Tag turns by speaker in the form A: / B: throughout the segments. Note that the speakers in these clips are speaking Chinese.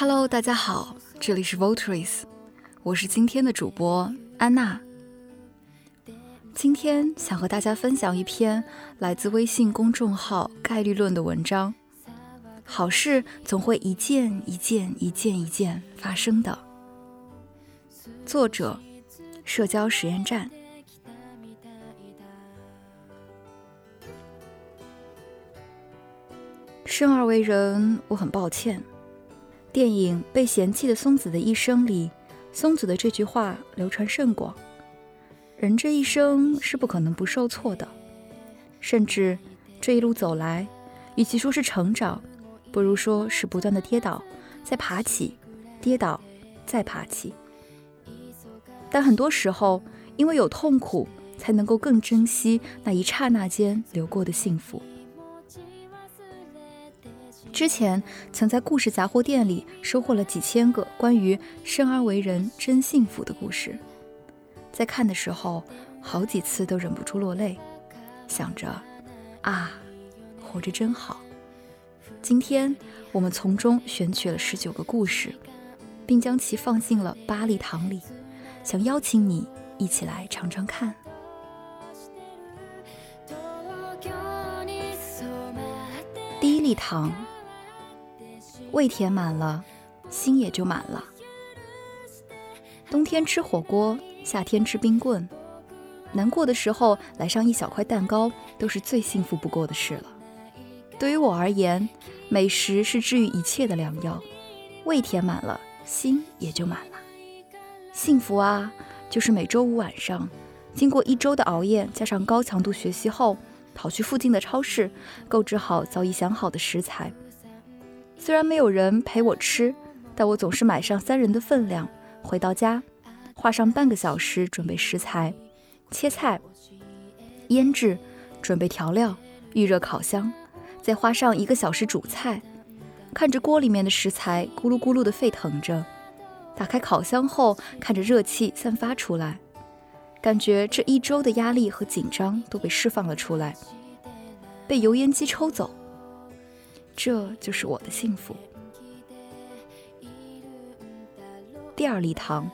A: Hello，大家好，这里是 Voteries，我是今天的主播安娜。今天想和大家分享一篇来自微信公众号“概率论”的文章。好事总会一件一件、一件一件发生的。作者：社交实验站。生而为人，我很抱歉。电影《被嫌弃的松子的一生》里，松子的这句话流传甚广。人这一生是不可能不受挫的，甚至这一路走来，与其说是成长，不如说是不断的跌倒，再爬起，跌倒，再爬起。但很多时候，因为有痛苦，才能够更珍惜那一刹那间流过的幸福。之前曾在故事杂货店里收获了几千个关于生而为人真幸福的故事，在看的时候，好几次都忍不住落泪，想着啊，活着真好。今天我们从中选取了十九个故事，并将其放进了八粒糖里，想邀请你一起来尝尝看。第一粒糖。胃填满了，心也就满了。冬天吃火锅，夏天吃冰棍，难过的时候来上一小块蛋糕，都是最幸福不过的事了。对于我而言，美食是治愈一切的良药。胃填满了，心也就满了。幸福啊，就是每周五晚上，经过一周的熬夜加上高强度学习后，跑去附近的超市，购置好早已想好的食材。虽然没有人陪我吃，但我总是买上三人的分量。回到家，花上半个小时准备食材、切菜、腌制、准备调料、预热烤箱，再花上一个小时煮菜。看着锅里面的食材咕噜咕噜的沸腾着，打开烤箱后，看着热气散发出来，感觉这一周的压力和紧张都被释放了出来，被油烟机抽走。这就是我的幸福。第二礼堂，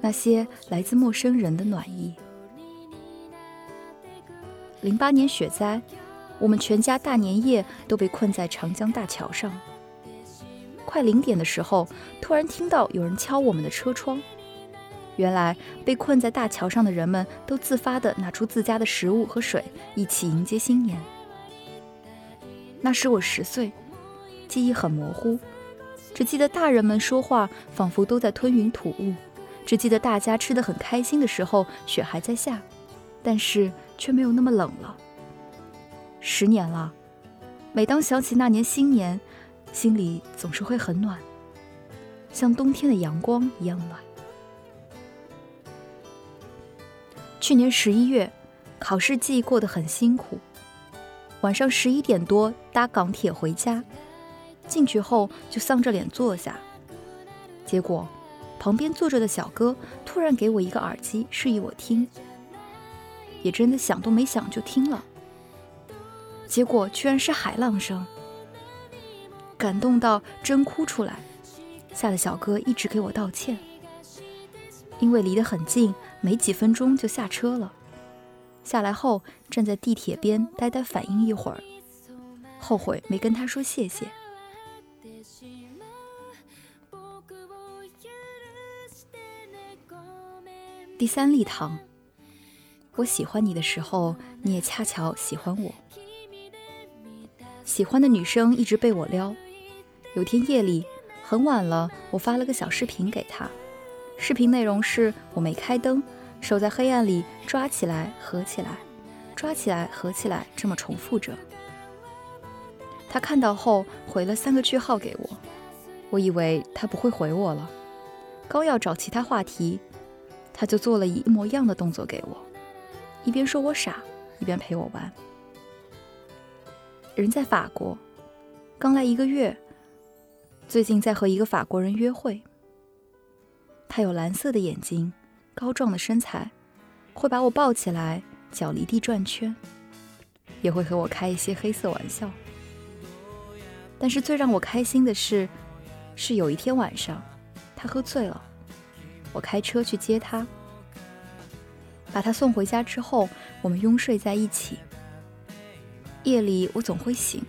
A: 那些来自陌生人的暖意。零八年雪灾，我们全家大年夜都被困在长江大桥上。快零点的时候，突然听到有人敲我们的车窗。原来被困在大桥上的人们都自发地拿出自家的食物和水，一起迎接新年。那时我十岁，记忆很模糊，只记得大人们说话仿佛都在吞云吐雾，只记得大家吃得很开心的时候，雪还在下，但是却没有那么冷了。十年了，每当想起那年新年，心里总是会很暖，像冬天的阳光一样暖。去年十一月，考试季过得很辛苦。晚上十一点多搭港铁回家，进去后就丧着脸坐下。结果，旁边坐着的小哥突然给我一个耳机，示意我听。也真的想都没想就听了。结果居然是海浪声，感动到真哭出来，吓得小哥一直给我道歉。因为离得很近，没几分钟就下车了。下来后，站在地铁边呆呆反应一会儿，后悔没跟他说谢谢。第三粒糖，我喜欢你的时候，你也恰巧喜欢我。喜欢的女生一直被我撩。有天夜里很晚了，我发了个小视频给她，视频内容是我没开灯。手在黑暗里抓起来，合起来，抓起来，合起来，这么重复着。他看到后回了三个句号给我，我以为他不会回我了，刚要找其他话题，他就做了一模一样的动作给我，一边说我傻，一边陪我玩。人在法国，刚来一个月，最近在和一个法国人约会。他有蓝色的眼睛。高壮的身材，会把我抱起来，脚离地转圈，也会和我开一些黑色玩笑。但是最让我开心的是，是有一天晚上，他喝醉了，我开车去接他，把他送回家之后，我们拥睡在一起。夜里我总会醒，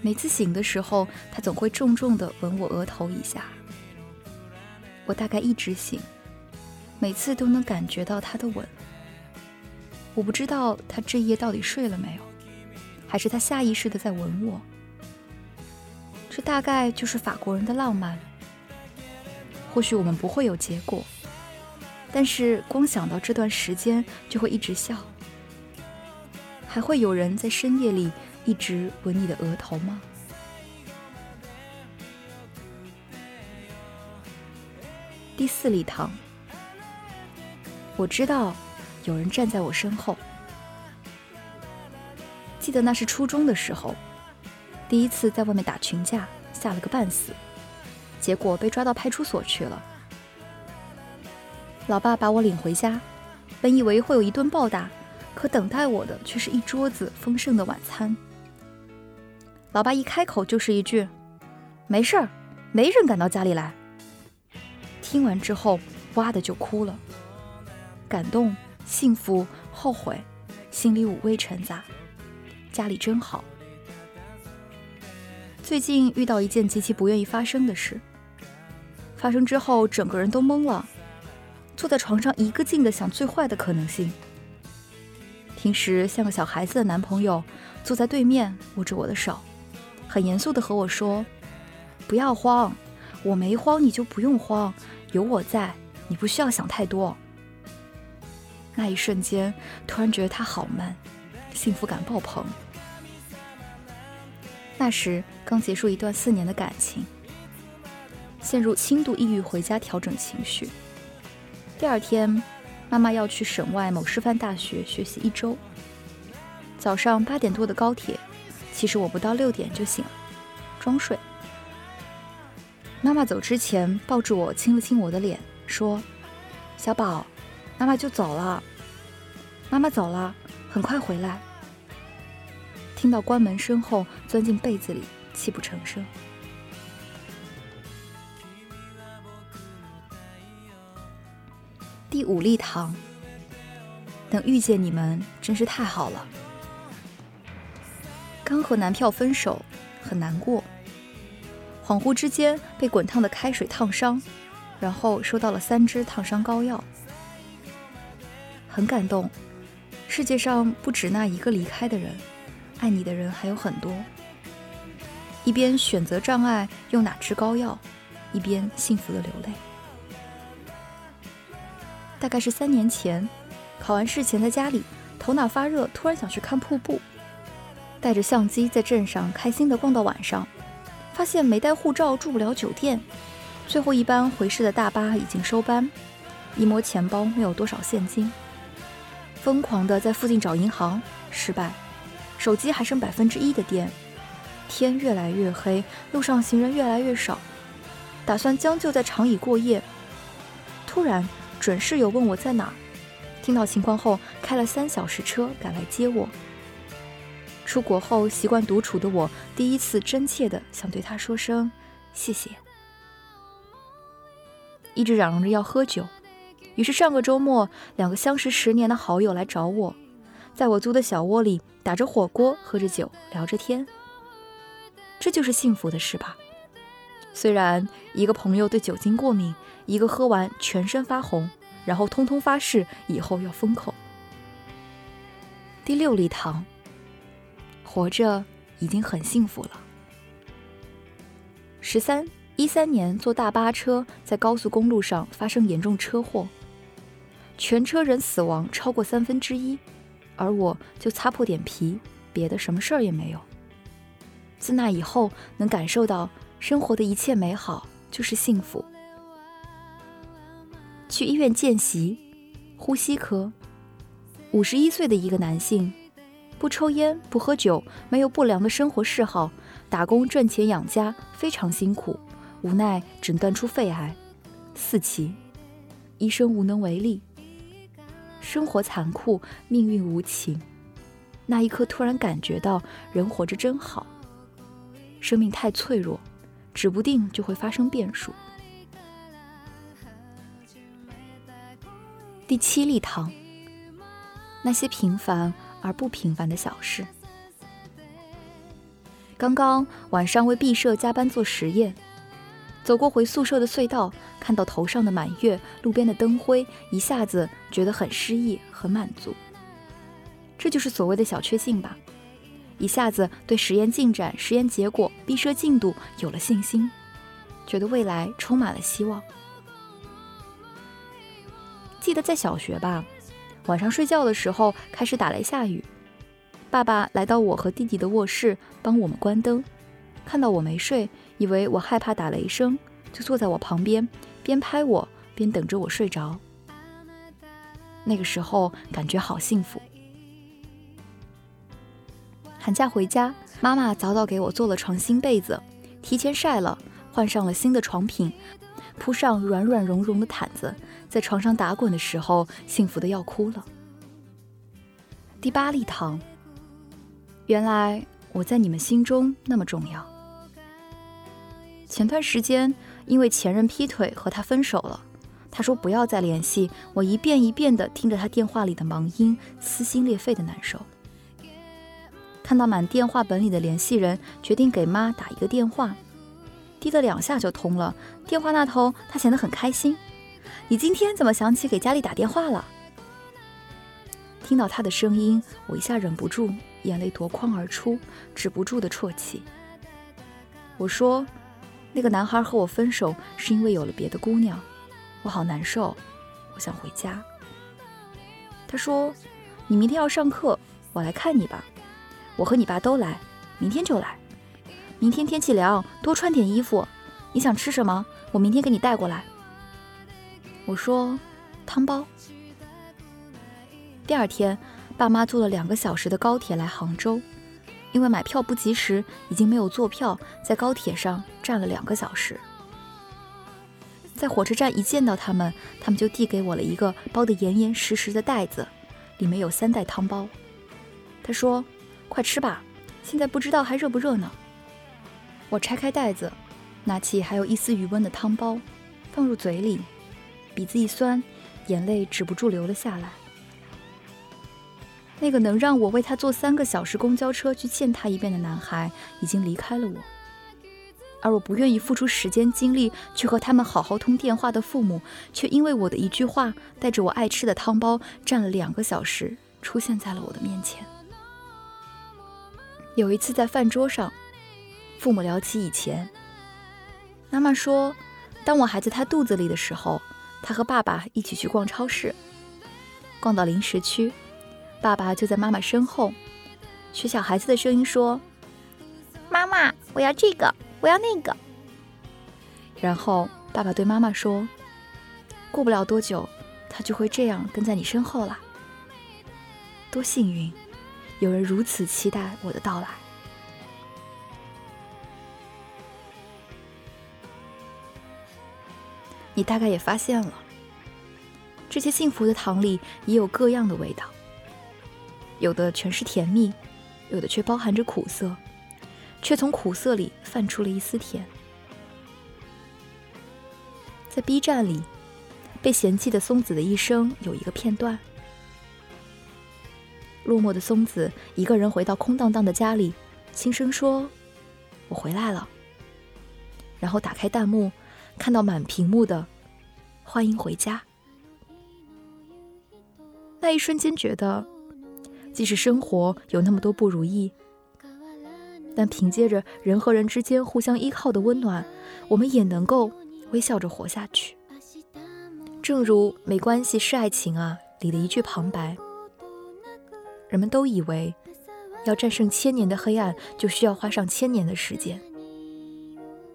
A: 每次醒的时候，他总会重重地吻我额头一下。我大概一直醒，每次都能感觉到他的吻。我不知道他这夜到底睡了没有，还是他下意识的在吻我。这大概就是法国人的浪漫。或许我们不会有结果，但是光想到这段时间就会一直笑。还会有人在深夜里一直吻你的额头吗？第四礼堂，我知道有人站在我身后。记得那是初中的时候。第一次在外面打群架，吓了个半死，结果被抓到派出所去了。老爸把我领回家，本以为会有一顿暴打，可等待我的却是一桌子丰盛的晚餐。老爸一开口就是一句：“没事儿，没人敢到家里来。”听完之后，哇的就哭了，感动、幸福、后悔，心里五味陈杂。家里真好。最近遇到一件极其不愿意发生的事，发生之后整个人都懵了，坐在床上一个劲的想最坏的可能性。平时像个小孩子的男朋友坐在对面握着我的手，很严肃的和我说：“不要慌，我没慌你就不用慌，有我在，你不需要想太多。”那一瞬间突然觉得他好慢，幸福感爆棚。那时刚结束一段四年的感情，陷入轻度抑郁，回家调整情绪。第二天，妈妈要去省外某师范大学学习一周。早上八点多的高铁，其实我不到六点就醒了，装睡。妈妈走之前抱住我，亲了亲我的脸，说：“小宝，妈妈就走了。妈妈走了，很快回来。”听到关门声后，钻进被子里，泣不成声。第五粒糖，能遇见你们真是太好了。刚和男票分手，很难过。恍惚之间被滚烫的开水烫伤，然后收到了三支烫伤膏药，很感动。世界上不止那一个离开的人。爱你的人还有很多。一边选择障碍用哪支膏药，一边幸福的流泪。大概是三年前，考完试前在家里头脑发热，突然想去看瀑布，带着相机在镇上开心的逛到晚上，发现没带护照住不了酒店，最后一班回市的大巴已经收班，一摸钱包没有多少现金，疯狂的在附近找银行，失败。手机还剩百分之一的电，天越来越黑，路上行人越来越少，打算将就在长椅过夜。突然，准室友问我在哪，听到情况后，开了三小时车赶来接我。出国后习惯独处的我，第一次真切的想对他说声谢谢。一直嚷嚷着要喝酒，于是上个周末，两个相识十年的好友来找我。在我租的小窝里打着火锅，喝着酒，聊着天。这就是幸福的事吧？虽然一个朋友对酒精过敏，一个喝完全身发红，然后通通发誓以后要封口。第六粒糖，活着已经很幸福了。十三一三年坐大巴车在高速公路上发生严重车祸，全车人死亡超过三分之一。而我就擦破点皮，别的什么事儿也没有。自那以后，能感受到生活的一切美好就是幸福。去医院见习，呼吸科，五十一岁的一个男性，不抽烟，不喝酒，没有不良的生活嗜好，打工赚钱养家，非常辛苦，无奈诊断出肺癌，四期，医生无能为力。生活残酷，命运无情。那一刻，突然感觉到人活着真好。生命太脆弱，指不定就会发生变数。第七粒糖，那些平凡而不平凡的小事。刚刚晚上为毕设加班做实验，走过回宿舍的隧道，看到头上的满月，路边的灯灰，一下子觉得很诗意，很满足。这就是所谓的小确幸吧，一下子对实验进展、实验结果、毕设进度有了信心，觉得未来充满了希望。记得在小学吧，晚上睡觉的时候开始打雷下雨，爸爸来到我和弟弟的卧室帮我们关灯，看到我没睡，以为我害怕打雷声，就坐在我旁边，边拍我边等着我睡着。那个时候感觉好幸福。寒假回家，妈妈早早给我做了床新被子，提前晒了，换上了新的床品。铺上软软绒绒的毯子，在床上打滚的时候，幸福的要哭了。第八粒糖，原来我在你们心中那么重要。前段时间因为前任劈腿和他分手了，他说不要再联系，我一遍一遍的听着他电话里的忙音，撕心裂肺的难受。看到满电话本里的联系人，决定给妈打一个电话。滴了两下就通了，电话那头他显得很开心。你今天怎么想起给家里打电话了？听到他的声音，我一下忍不住，眼泪夺眶而出，止不住的啜泣。我说，那个男孩和我分手是因为有了别的姑娘，我好难受，我想回家。他说，你明天要上课，我来看你吧，我和你爸都来，明天就来。明天天气凉，多穿点衣服。你想吃什么？我明天给你带过来。我说，汤包。第二天，爸妈坐了两个小时的高铁来杭州，因为买票不及时，已经没有坐票，在高铁上站了两个小时。在火车站一见到他们，他们就递给我了一个包得严严实实的袋子，里面有三袋汤包。他说：“快吃吧，现在不知道还热不热呢。”我拆开袋子，拿起还有一丝余温的汤包，放入嘴里，鼻子一酸，眼泪止不住流了下来。那个能让我为他坐三个小时公交车去见他一遍的男孩，已经离开了我，而我不愿意付出时间精力去和他们好好通电话的父母，却因为我的一句话，带着我爱吃的汤包，站了两个小时，出现在了我的面前。有一次在饭桌上。父母聊起以前，妈妈说，当我还在他肚子里的时候，他和爸爸一起去逛超市，逛到零食区，爸爸就在妈妈身后，学小孩子的声音说：“妈妈，我要这个，我要那个。”然后爸爸对妈妈说：“过不了多久，他就会这样跟在你身后了。”多幸运，有人如此期待我的到来。你大概也发现了，这些幸福的糖里也有各样的味道，有的全是甜蜜，有的却包含着苦涩，却从苦涩里泛出了一丝甜。在 B 站里，被嫌弃的松子的一生有一个片段：落寞的松子一个人回到空荡荡的家里，轻声说：“我回来了。”然后打开弹幕。看到满屏幕的“欢迎回家”，那一瞬间觉得，即使生活有那么多不如意，但凭借着人和人之间互相依靠的温暖，我们也能够微笑着活下去。正如《没关系是爱情啊》里的一句旁白：“人们都以为，要战胜千年的黑暗，就需要花上千年的时间，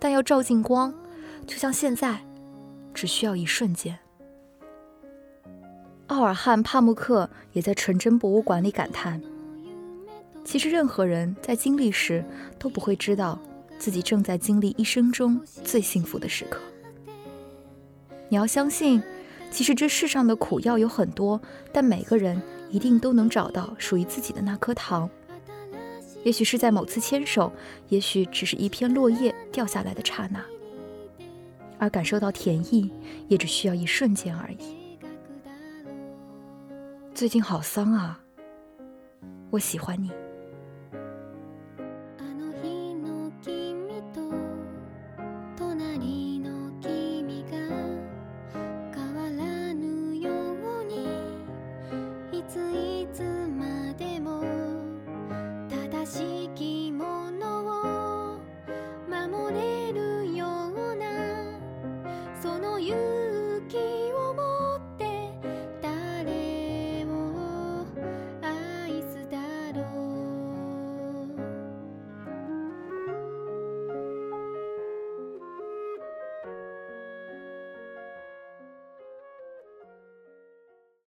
A: 但要照进光。”就像现在，只需要一瞬间。奥尔汉·帕慕克也在纯真博物馆里感叹：“其实任何人在经历时，都不会知道自己正在经历一生中最幸福的时刻。你要相信，其实这世上的苦药有很多，但每个人一定都能找到属于自己的那颗糖。也许是在某次牵手，也许只是一片落叶。”掉下来的刹那，而感受到甜意也只需要一瞬间而已。最近好丧啊，我喜欢你。